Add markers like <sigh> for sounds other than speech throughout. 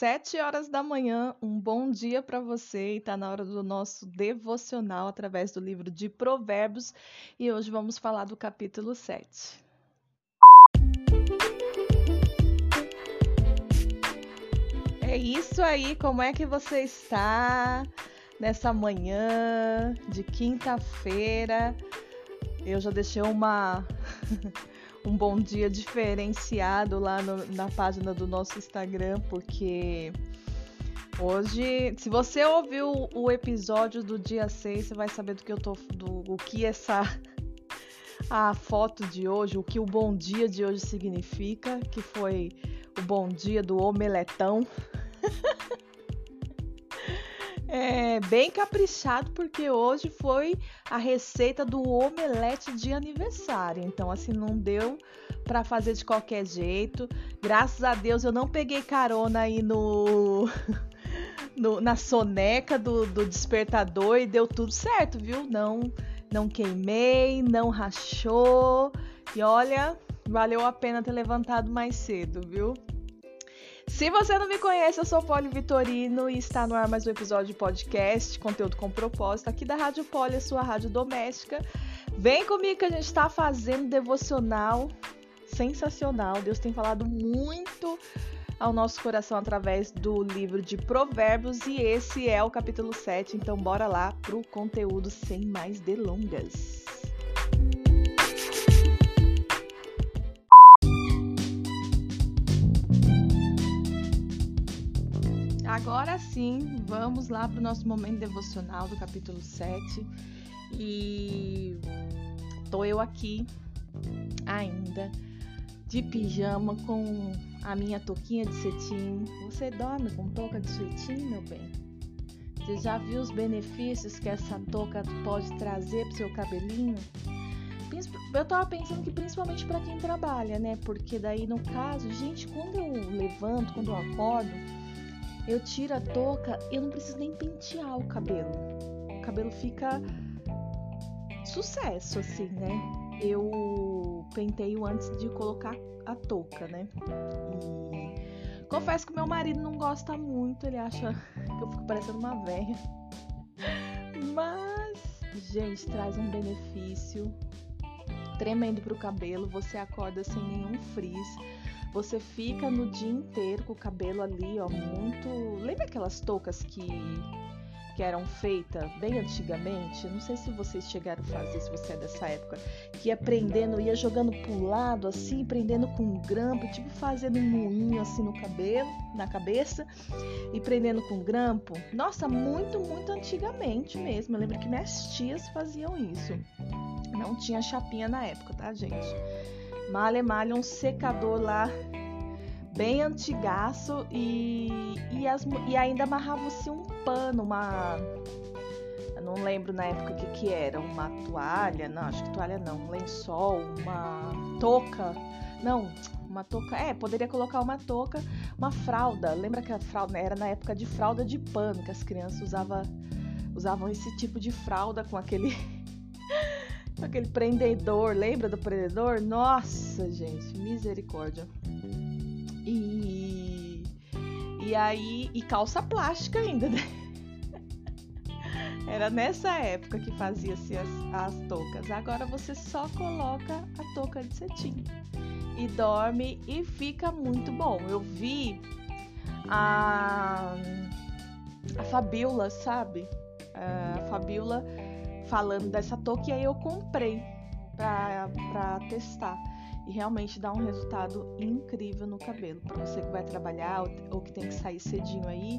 sete horas da manhã. Um bom dia para você. E tá na hora do nosso devocional através do livro de Provérbios. E hoje vamos falar do capítulo 7. É isso aí, como é que você está nessa manhã de quinta-feira? Eu já deixei uma <laughs> um bom dia diferenciado lá no, na página do nosso Instagram, porque hoje, se você ouviu o episódio do dia 6, você vai saber do que eu tô do o que essa <laughs> a foto de hoje, o que o bom dia de hoje significa, que foi o bom dia do omeletão. <laughs> É bem caprichado porque hoje foi a receita do omelete de aniversário. Então, assim, não deu para fazer de qualquer jeito. Graças a Deus eu não peguei carona aí no, <laughs> no na soneca do, do despertador e deu tudo certo, viu? Não, não queimei, não rachou. E olha, valeu a pena ter levantado mais cedo, viu? Se você não me conhece, eu sou Poli Vitorino e está no ar mais um episódio de podcast, conteúdo com propósito, aqui da Rádio Poli, a sua rádio doméstica. Vem comigo que a gente está fazendo devocional sensacional. Deus tem falado muito ao nosso coração através do livro de Provérbios e esse é o capítulo 7, então bora lá pro conteúdo sem mais delongas. Agora sim, vamos lá para o nosso momento devocional do capítulo 7. E tô eu aqui ainda de pijama com a minha touquinha de cetim. Você dorme com touca de cetim, meu bem? Você já viu os benefícios que essa touca pode trazer pro seu cabelinho? Eu tava pensando que principalmente para quem trabalha, né? Porque daí no caso, gente, quando eu levanto, quando eu acordo, eu tiro a touca, eu não preciso nem pentear o cabelo. O cabelo fica sucesso, assim, né? Eu penteio antes de colocar a touca, né? E confesso que meu marido não gosta muito, ele acha <laughs> que eu fico parecendo uma velha. Mas, gente, traz um benefício tremendo pro cabelo. Você acorda sem nenhum frizz você fica no dia inteiro com o cabelo ali, ó, muito. Lembra aquelas toucas que que eram feitas bem antigamente? Não sei se vocês chegaram a fazer, se você é dessa época, que ia prendendo, ia jogando pro lado assim, prendendo com um grampo, tipo fazendo um moinho assim no cabelo, na cabeça e prendendo com grampo. Nossa, muito, muito antigamente mesmo. Eu lembro que minhas tias faziam isso. Não tinha chapinha na época, tá, gente? Malha malha um secador lá bem antigaço e, e, as, e ainda amarrava-se um pano, uma. Eu não lembro na época o que, que era, uma toalha, não, acho que toalha não, um lençol, uma touca. Não, uma touca. É, poderia colocar uma touca, uma fralda. Lembra que a fralda era na época de fralda de pano, que as crianças usava, usavam esse tipo de fralda com aquele <laughs> Aquele prendedor, lembra do prendedor? Nossa, gente, misericórdia. E e aí e calça plástica ainda, né? Era nessa época que fazia-se as, as toucas. Agora você só coloca a touca de cetim e dorme e fica muito bom. Eu vi a a Fabiola, sabe? A Fabiola falando dessa touca e aí eu comprei pra testar. E realmente dá um resultado incrível no cabelo. Para você que vai trabalhar ou que tem que sair cedinho aí,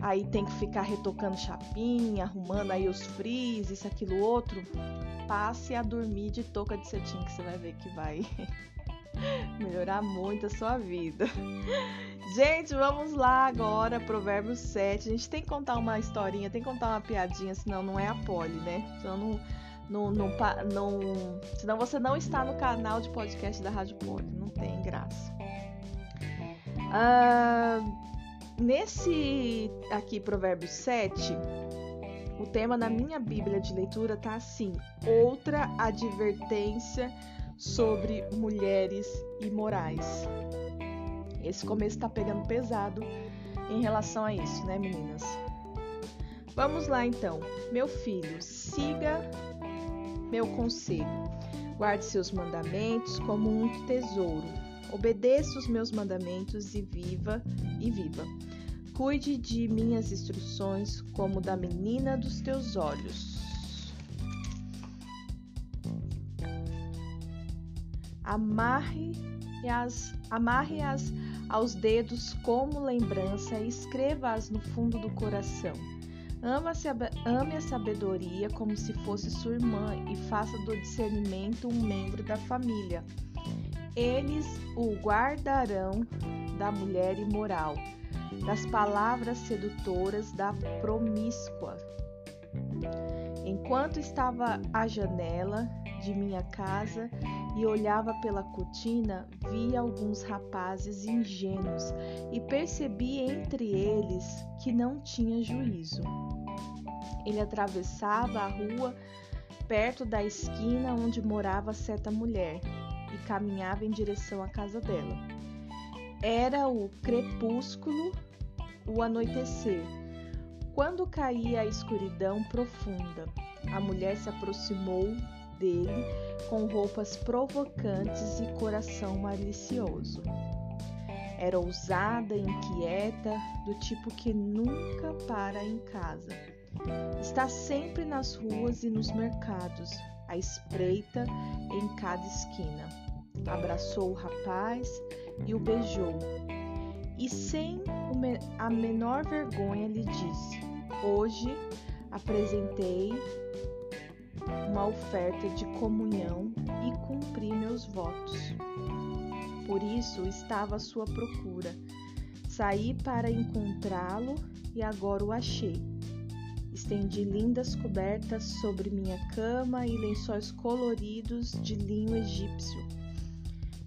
aí tem que ficar retocando chapinha, arrumando aí os frizz, isso, aquilo, outro. Passe a dormir de touca de cetim que você vai ver que vai <laughs> melhorar muito a sua vida. Gente, vamos lá agora, Provérbios 7. A gente tem que contar uma historinha, tem que contar uma piadinha, senão não é a pole, né? Senão não, não, não, não, senão você não está no canal de podcast da Rádio Poli. Não tem graça. Ah, nesse aqui, Provérbios 7, o tema na minha Bíblia de leitura tá assim: outra advertência sobre mulheres imorais. Esse começo tá pegando pesado em relação a isso, né, meninas? Vamos lá então. Meu filho, siga meu conselho. Guarde seus mandamentos como um tesouro. Obedeça os meus mandamentos e viva e viva. Cuide de minhas instruções como da menina dos teus olhos. Amarre-as amarre -as aos dedos como lembrança e escreva-as no fundo do coração. Ame a sabedoria como se fosse sua irmã e faça do discernimento um membro da família. Eles o guardarão da mulher imoral das palavras sedutoras da promíscua. Enquanto estava à janela de minha casa e olhava pela cortina, vi alguns rapazes ingênuos e percebi entre eles que não tinha juízo. Ele atravessava a rua perto da esquina onde morava certa mulher e caminhava em direção à casa dela. Era o crepúsculo o anoitecer. Quando caía a escuridão profunda, a mulher se aproximou dele com roupas provocantes e coração malicioso. Era ousada inquieta, do tipo que nunca para em casa. Está sempre nas ruas e nos mercados, à espreita em cada esquina. Abraçou o rapaz e o beijou e sem a menor vergonha lhe disse: Hoje apresentei uma oferta de comunhão e cumpri meus votos. Por isso estava à sua procura. Saí para encontrá-lo e agora o achei. Estendi lindas cobertas sobre minha cama e lençóis coloridos de linho egípcio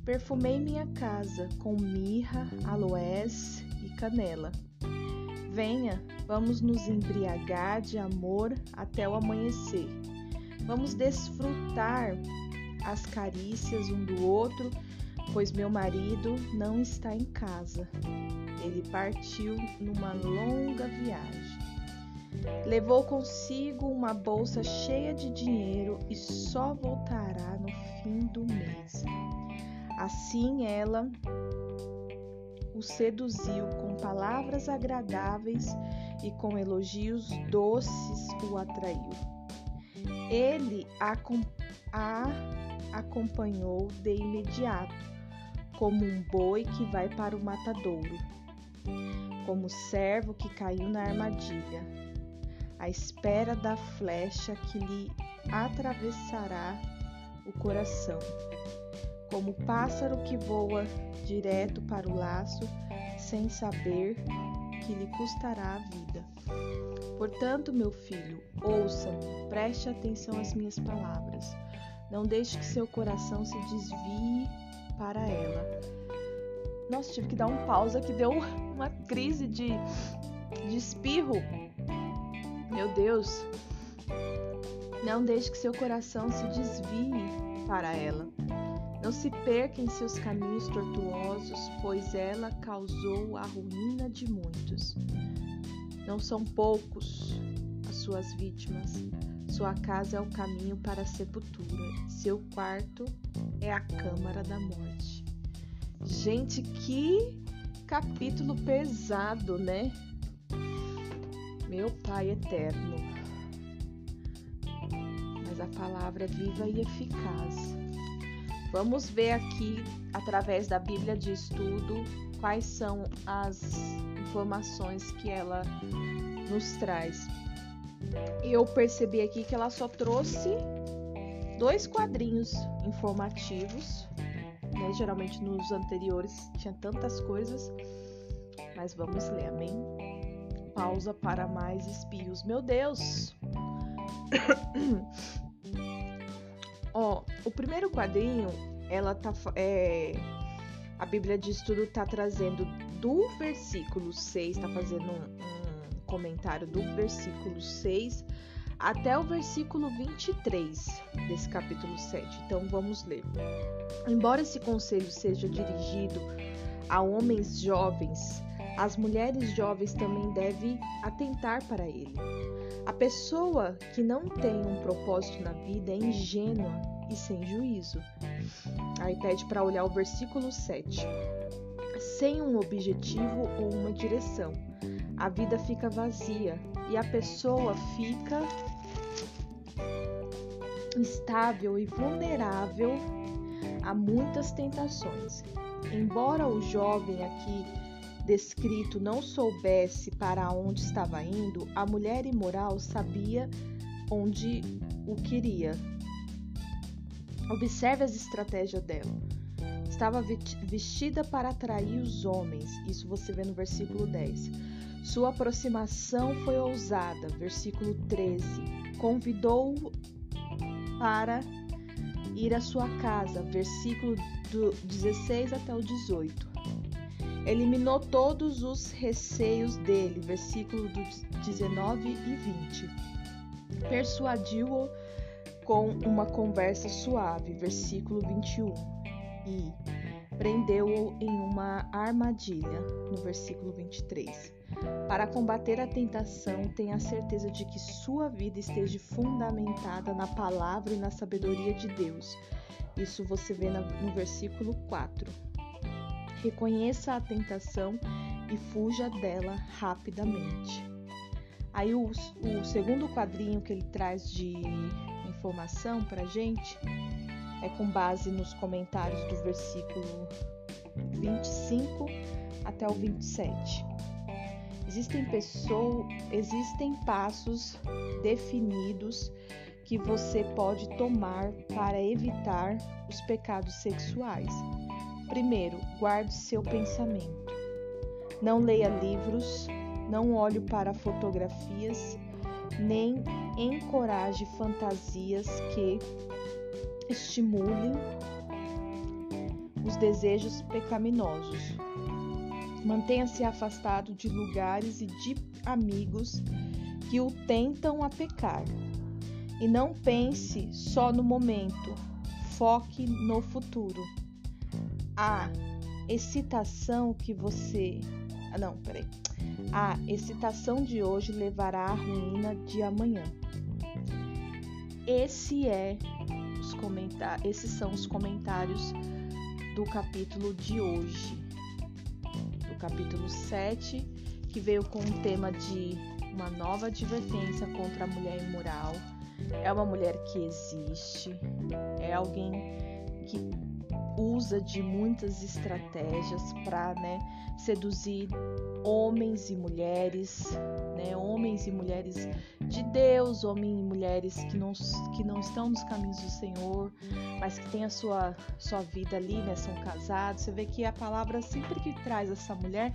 Perfumei minha casa com mirra, aloés e canela. Venha, vamos nos embriagar de amor até o amanhecer. Vamos desfrutar as carícias um do outro, pois meu marido não está em casa. Ele partiu numa longa viagem. Levou consigo uma bolsa cheia de dinheiro e só voltará no fim do mês. Assim ela o seduziu com palavras agradáveis e com elogios doces o atraiu. Ele a, a acompanhou de imediato, como um boi que vai para o matadouro, como servo que caiu na armadilha, à espera da flecha que lhe atravessará o coração como pássaro que voa direto para o laço, sem saber que lhe custará a vida. Portanto, meu filho, ouça-me, preste atenção às minhas palavras. Não deixe que seu coração se desvie para ela. Nossa, tive que dar um pausa que deu uma crise de, de espirro. Meu Deus. Não deixe que seu coração se desvie para ela. Não se perca em seus caminhos tortuosos, pois ela causou a ruína de muitos. Não são poucos as suas vítimas. Sua casa é o caminho para a sepultura. Seu quarto é a câmara da morte. Gente, que capítulo pesado, né? Meu Pai eterno. Mas a palavra é viva e eficaz Vamos ver aqui, através da Bíblia de Estudo, quais são as informações que ela nos traz. Eu percebi aqui que ela só trouxe dois quadrinhos informativos, né? geralmente nos anteriores tinha tantas coisas, mas vamos ler, amém? Pausa para mais espios. Meu Deus! <coughs> Ó, o primeiro quadrinho, ela tá. É, a Bíblia de Estudo tá trazendo do versículo 6, tá fazendo um, um comentário do versículo 6 até o versículo 23 desse capítulo 7. Então vamos ler. Embora esse conselho seja dirigido a homens jovens, as mulheres jovens também devem atentar para ele. A pessoa que não tem um propósito na vida é ingênua e sem juízo. Aí pede para olhar o versículo 7. Sem um objetivo ou uma direção, a vida fica vazia e a pessoa fica instável e vulnerável a muitas tentações. Embora o jovem aqui descrito não soubesse para onde estava indo, a mulher imoral sabia onde o queria. Observe as estratégias dela. Estava vestida para atrair os homens, isso você vê no versículo 10. Sua aproximação foi ousada, versículo 13. Convidou-o para ir à sua casa, versículo do 16 até o 18. Eliminou todos os receios dele, versículo 19 e 20. Persuadiu-o com uma conversa suave, versículo 21. E prendeu-o em uma armadilha, no versículo 23. Para combater a tentação, tenha certeza de que sua vida esteja fundamentada na palavra e na sabedoria de Deus. Isso você vê no versículo 4. Reconheça a tentação e fuja dela rapidamente. Aí o, o segundo quadrinho que ele traz de informação para gente é com base nos comentários do versículo 25 até o 27. Existem pessoas, existem passos definidos que você pode tomar para evitar os pecados sexuais. Primeiro, guarde seu pensamento. Não leia livros, não olhe para fotografias, nem encoraje fantasias que estimulem os desejos pecaminosos. Mantenha-se afastado de lugares e de amigos que o tentam a pecar. E não pense só no momento, foque no futuro a excitação que você. Ah, não, peraí. A excitação de hoje levará à ruína de amanhã. Esse é esses são os comentários do capítulo de hoje. Do capítulo 7, que veio com o tema de uma nova advertência contra a mulher imoral. É uma mulher que existe, é alguém que usa de muitas estratégias para né, seduzir homens e mulheres, né, homens e mulheres de Deus, homens e mulheres que não, que não estão nos caminhos do Senhor, mas que têm a sua, sua vida ali, né, são casados. Você vê que a palavra sempre que traz essa mulher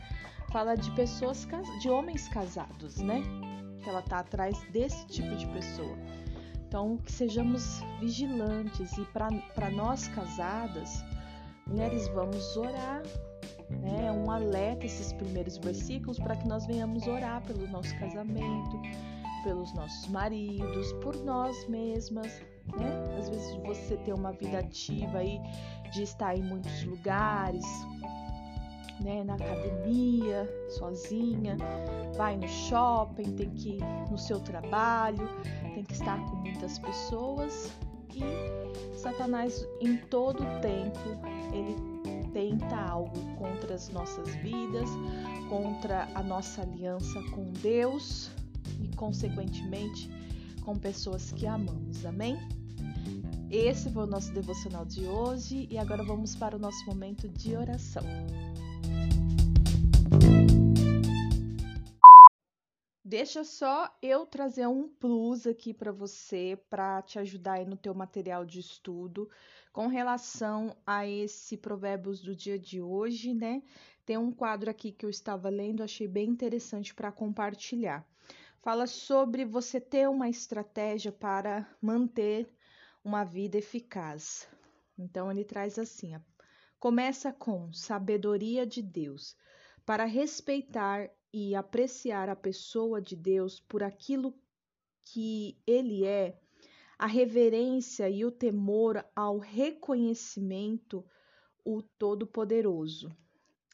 fala de pessoas, de homens casados, né? Que ela tá atrás desse tipo de pessoa. Então, que sejamos vigilantes e para nós casadas, mulheres, vamos orar. Né? É um alerta esses primeiros versículos para que nós venhamos orar pelo nosso casamento, pelos nossos maridos, por nós mesmas. Né? Às vezes você ter uma vida ativa aí, de estar em muitos lugares, né, na academia, sozinha, vai no shopping, tem que ir no seu trabalho, tem que estar com muitas pessoas e Satanás em todo tempo ele tenta algo contra as nossas vidas, contra a nossa aliança com Deus e consequentemente com pessoas que amamos. Amém? Esse foi o nosso devocional de hoje e agora vamos para o nosso momento de oração. Deixa só eu trazer um plus aqui para você para te ajudar aí no teu material de estudo com relação a esse provérbios do dia de hoje, né? Tem um quadro aqui que eu estava lendo, achei bem interessante para compartilhar. Fala sobre você ter uma estratégia para manter uma vida eficaz. Então ele traz assim: começa com sabedoria de Deus para respeitar e apreciar a pessoa de Deus por aquilo que ele é, a reverência e o temor ao reconhecimento o Todo-Poderoso.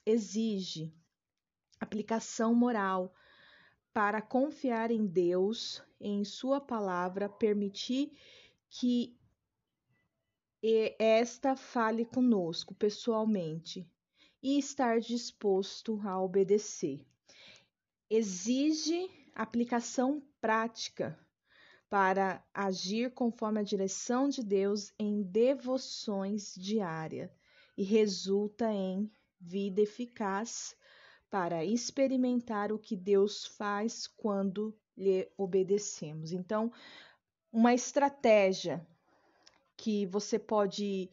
exige aplicação moral para confiar em Deus, em Sua palavra, permitir que esta fale conosco pessoalmente e estar disposto a obedecer. Exige aplicação prática para agir conforme a direção de Deus em devoções diárias e resulta em vida eficaz para experimentar o que Deus faz quando lhe obedecemos. Então, uma estratégia que você pode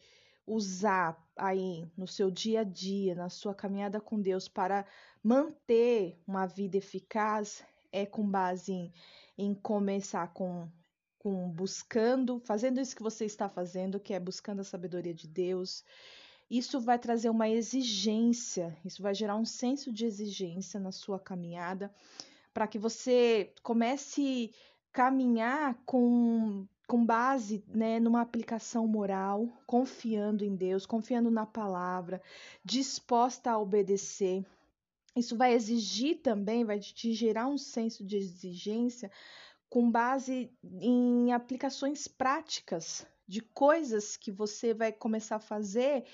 usar aí no seu dia a dia, na sua caminhada com Deus para manter uma vida eficaz é com base em, em começar com, com buscando, fazendo isso que você está fazendo, que é buscando a sabedoria de Deus. Isso vai trazer uma exigência, isso vai gerar um senso de exigência na sua caminhada, para que você comece caminhar com com base né, numa aplicação moral, confiando em Deus, confiando na palavra, disposta a obedecer. Isso vai exigir também, vai te gerar um senso de exigência com base em aplicações práticas de coisas que você vai começar a fazer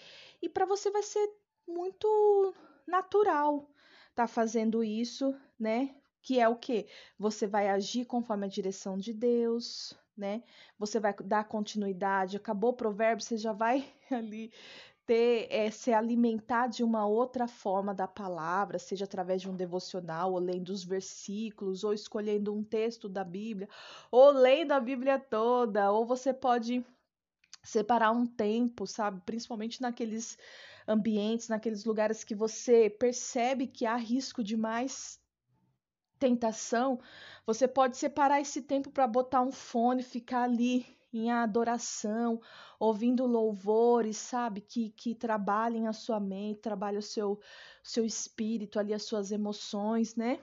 e para você vai ser muito natural tá fazendo isso, né? Que é o que? Você vai agir conforme a direção de Deus, né? Você vai dar continuidade, acabou o provérbio, você já vai <laughs> ali ter é, se alimentar de uma outra forma da palavra, seja através de um devocional, ou lendo os versículos, ou escolhendo um texto da Bíblia, ou lendo a Bíblia toda, ou você pode separar um tempo, sabe? Principalmente naqueles ambientes, naqueles lugares que você percebe que há risco de mais tentação, você pode separar esse tempo para botar um fone, ficar ali em adoração, ouvindo louvores, sabe? Que, que trabalhem a sua mente, trabalhem o seu, seu espírito ali, as suas emoções, né?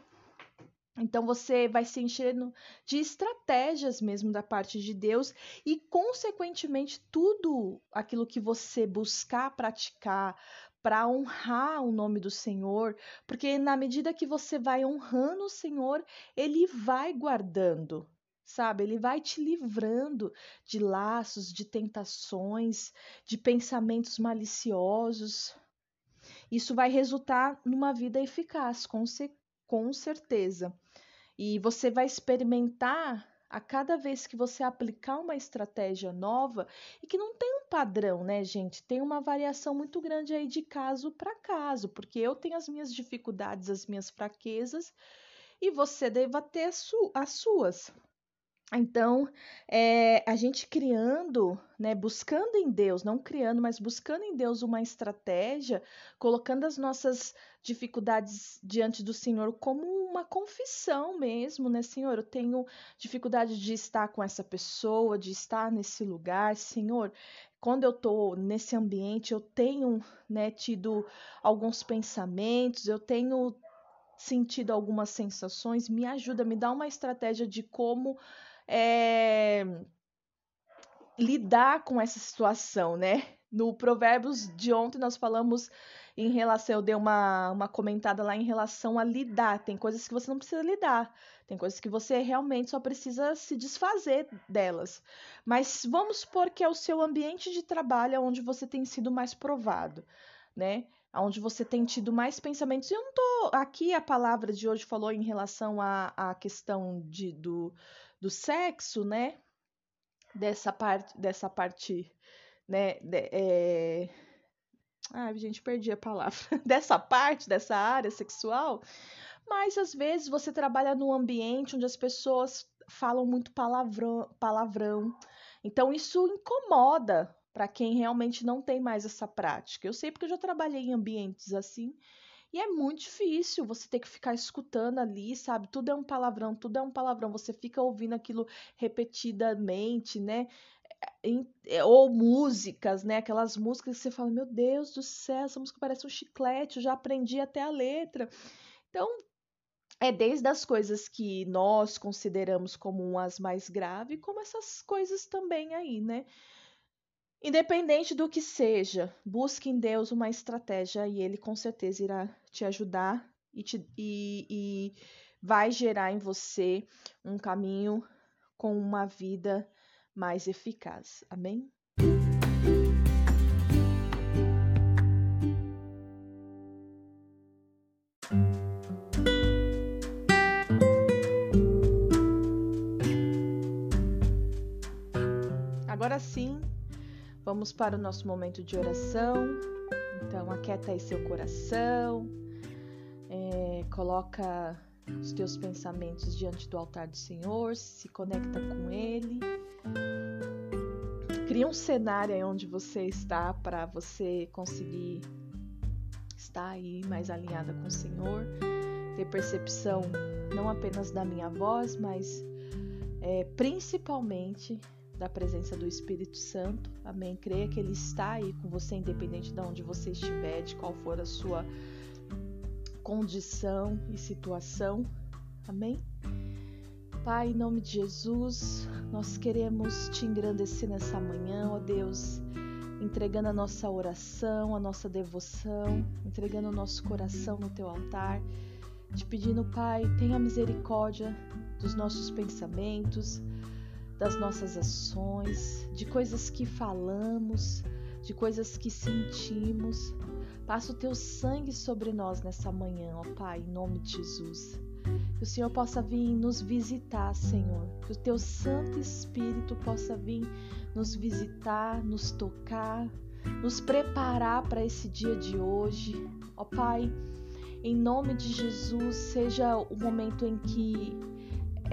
Então você vai se enchendo de estratégias mesmo da parte de Deus e, consequentemente, tudo aquilo que você buscar praticar, para honrar o nome do Senhor, porque na medida que você vai honrando o Senhor, ele vai guardando, sabe? Ele vai te livrando de laços, de tentações, de pensamentos maliciosos. Isso vai resultar numa vida eficaz, com, com certeza. E você vai experimentar a cada vez que você aplicar uma estratégia nova e que não tem um padrão, né, gente? Tem uma variação muito grande aí de caso para caso, porque eu tenho as minhas dificuldades, as minhas fraquezas e você deva ter as suas. Então, é, a gente criando, né, buscando em Deus, não criando, mas buscando em Deus uma estratégia, colocando as nossas dificuldades diante do Senhor como uma confissão mesmo, né, Senhor? Eu tenho dificuldade de estar com essa pessoa, de estar nesse lugar, Senhor. Quando eu estou nesse ambiente, eu tenho né, tido alguns pensamentos, eu tenho sentido algumas sensações, me ajuda, me dá uma estratégia de como é, lidar com essa situação, né? No Provérbios de ontem nós falamos em relação, eu dei uma, uma comentada lá em relação a lidar. Tem coisas que você não precisa lidar, tem coisas que você realmente só precisa se desfazer delas. Mas vamos supor que é o seu ambiente de trabalho onde você tem sido mais provado, né? Onde você tem tido mais pensamentos. Eu não tô. Aqui a palavra de hoje falou em relação à, à questão de, do, do sexo, né? Dessa parte, dessa parte, né? De, é... Ai, gente, perdi a palavra. <laughs> dessa parte, dessa área sexual. Mas às vezes você trabalha num ambiente onde as pessoas falam muito palavrão, palavrão. Então isso incomoda para quem realmente não tem mais essa prática. Eu sei porque eu já trabalhei em ambientes assim e é muito difícil você ter que ficar escutando ali, sabe? Tudo é um palavrão, tudo é um palavrão. Você fica ouvindo aquilo repetidamente, né? É, ou músicas, né? Aquelas músicas que você fala, meu Deus do céu, essa música parece um chiclete, eu já aprendi até a letra. Então, é desde as coisas que nós consideramos como as mais graves, como essas coisas também aí, né? Independente do que seja, busque em Deus uma estratégia e Ele com certeza irá te ajudar e, te, e, e vai gerar em você um caminho com uma vida mais eficaz. Amém? Agora sim, vamos para o nosso momento de oração. Então, aquieta aí seu coração, é, coloca os teus pensamentos diante do altar do Senhor, se conecta com Ele. Cria um cenário aí onde você está para você conseguir estar aí mais alinhada com o Senhor, ter percepção não apenas da minha voz, mas é, principalmente da presença do Espírito Santo. Amém. Creia que Ele está aí com você, independente de onde você estiver, de qual for a sua condição e situação. Amém. Pai, em nome de Jesus, nós queremos te engrandecer nessa manhã, ó Deus, entregando a nossa oração, a nossa devoção, entregando o nosso coração no teu altar, te pedindo, Pai, tenha misericórdia dos nossos pensamentos, das nossas ações, de coisas que falamos, de coisas que sentimos. Passa o teu sangue sobre nós nessa manhã, ó Pai, em nome de Jesus. Que o Senhor possa vir nos visitar, Senhor. Que o teu Santo Espírito possa vir nos visitar, nos tocar, nos preparar para esse dia de hoje. Ó Pai, em nome de Jesus, seja o momento em que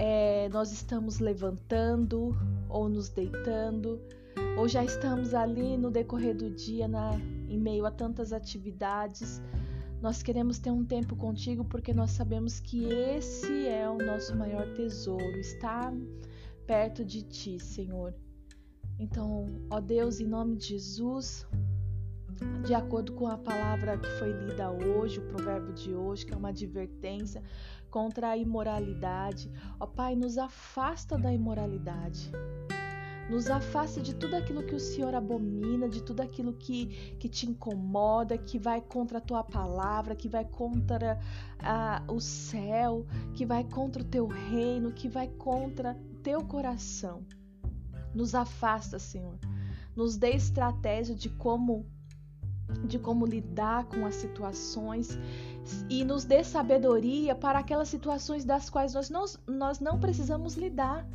é, nós estamos levantando ou nos deitando, ou já estamos ali no decorrer do dia, na, em meio a tantas atividades. Nós queremos ter um tempo contigo porque nós sabemos que esse é o nosso maior tesouro, estar perto de ti, Senhor. Então, ó Deus, em nome de Jesus, de acordo com a palavra que foi lida hoje, o provérbio de hoje, que é uma advertência, contra a imoralidade. Ó Pai, nos afasta da imoralidade. Nos afasta de tudo aquilo que o Senhor abomina, de tudo aquilo que, que te incomoda, que vai contra a tua palavra, que vai contra o céu, que vai contra o teu reino, que vai contra o teu coração. Nos afasta, Senhor. Nos dê estratégia de como de como lidar com as situações e nos dê sabedoria para aquelas situações das quais nós não, nós não precisamos lidar.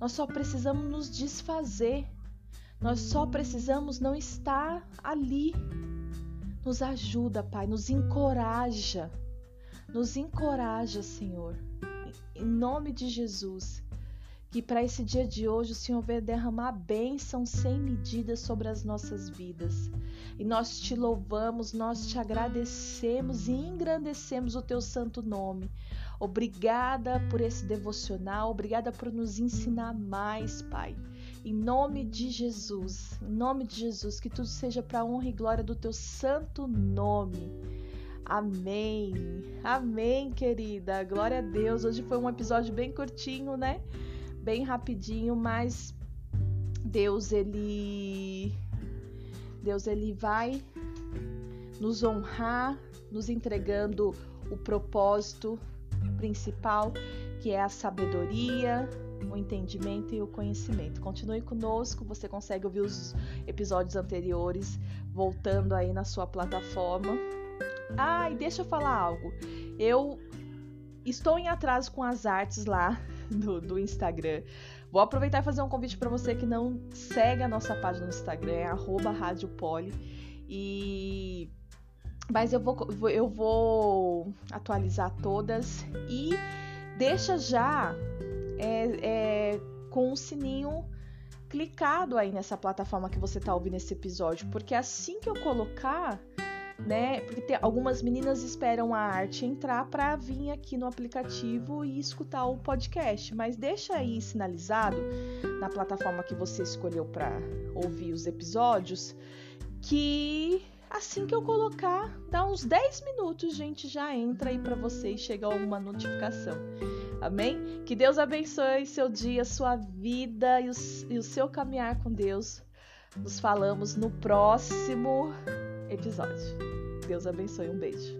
Nós só precisamos nos desfazer. Nós só precisamos não estar ali. Nos ajuda, Pai, nos encoraja. Nos encoraja, Senhor. Em nome de Jesus. Que para esse dia de hoje o Senhor venha derramar bênção sem medida sobre as nossas vidas. E nós te louvamos, nós te agradecemos e engrandecemos o teu santo nome. Obrigada por esse devocional, obrigada por nos ensinar mais, Pai. Em nome de Jesus, em nome de Jesus, que tudo seja para honra e glória do teu santo nome. Amém. Amém, querida. Glória a Deus. Hoje foi um episódio bem curtinho, né? Bem rapidinho, mas Deus ele Deus ele vai nos honrar, nos entregando o propósito principal, que é a sabedoria, o entendimento e o conhecimento. Continue conosco, você consegue ouvir os episódios anteriores voltando aí na sua plataforma. Ah, e deixa eu falar algo. Eu estou em atraso com as artes lá do, do Instagram. Vou aproveitar e fazer um convite para você que não segue a nossa página no Instagram, é @radiopoli e mas eu vou, eu vou atualizar todas e deixa já é, é, com o sininho clicado aí nessa plataforma que você está ouvindo esse episódio, porque assim que eu colocar né? Porque tem, algumas meninas esperam a arte entrar para vir aqui no aplicativo e escutar o podcast, mas deixa aí sinalizado na plataforma que você escolheu para ouvir os episódios que assim que eu colocar, dá uns 10 minutos, gente, já entra aí para você e chega uma notificação. Amém? Que Deus abençoe seu dia, sua vida e o, e o seu caminhar com Deus Nos falamos no próximo episódio. Deus abençoe, um beijo.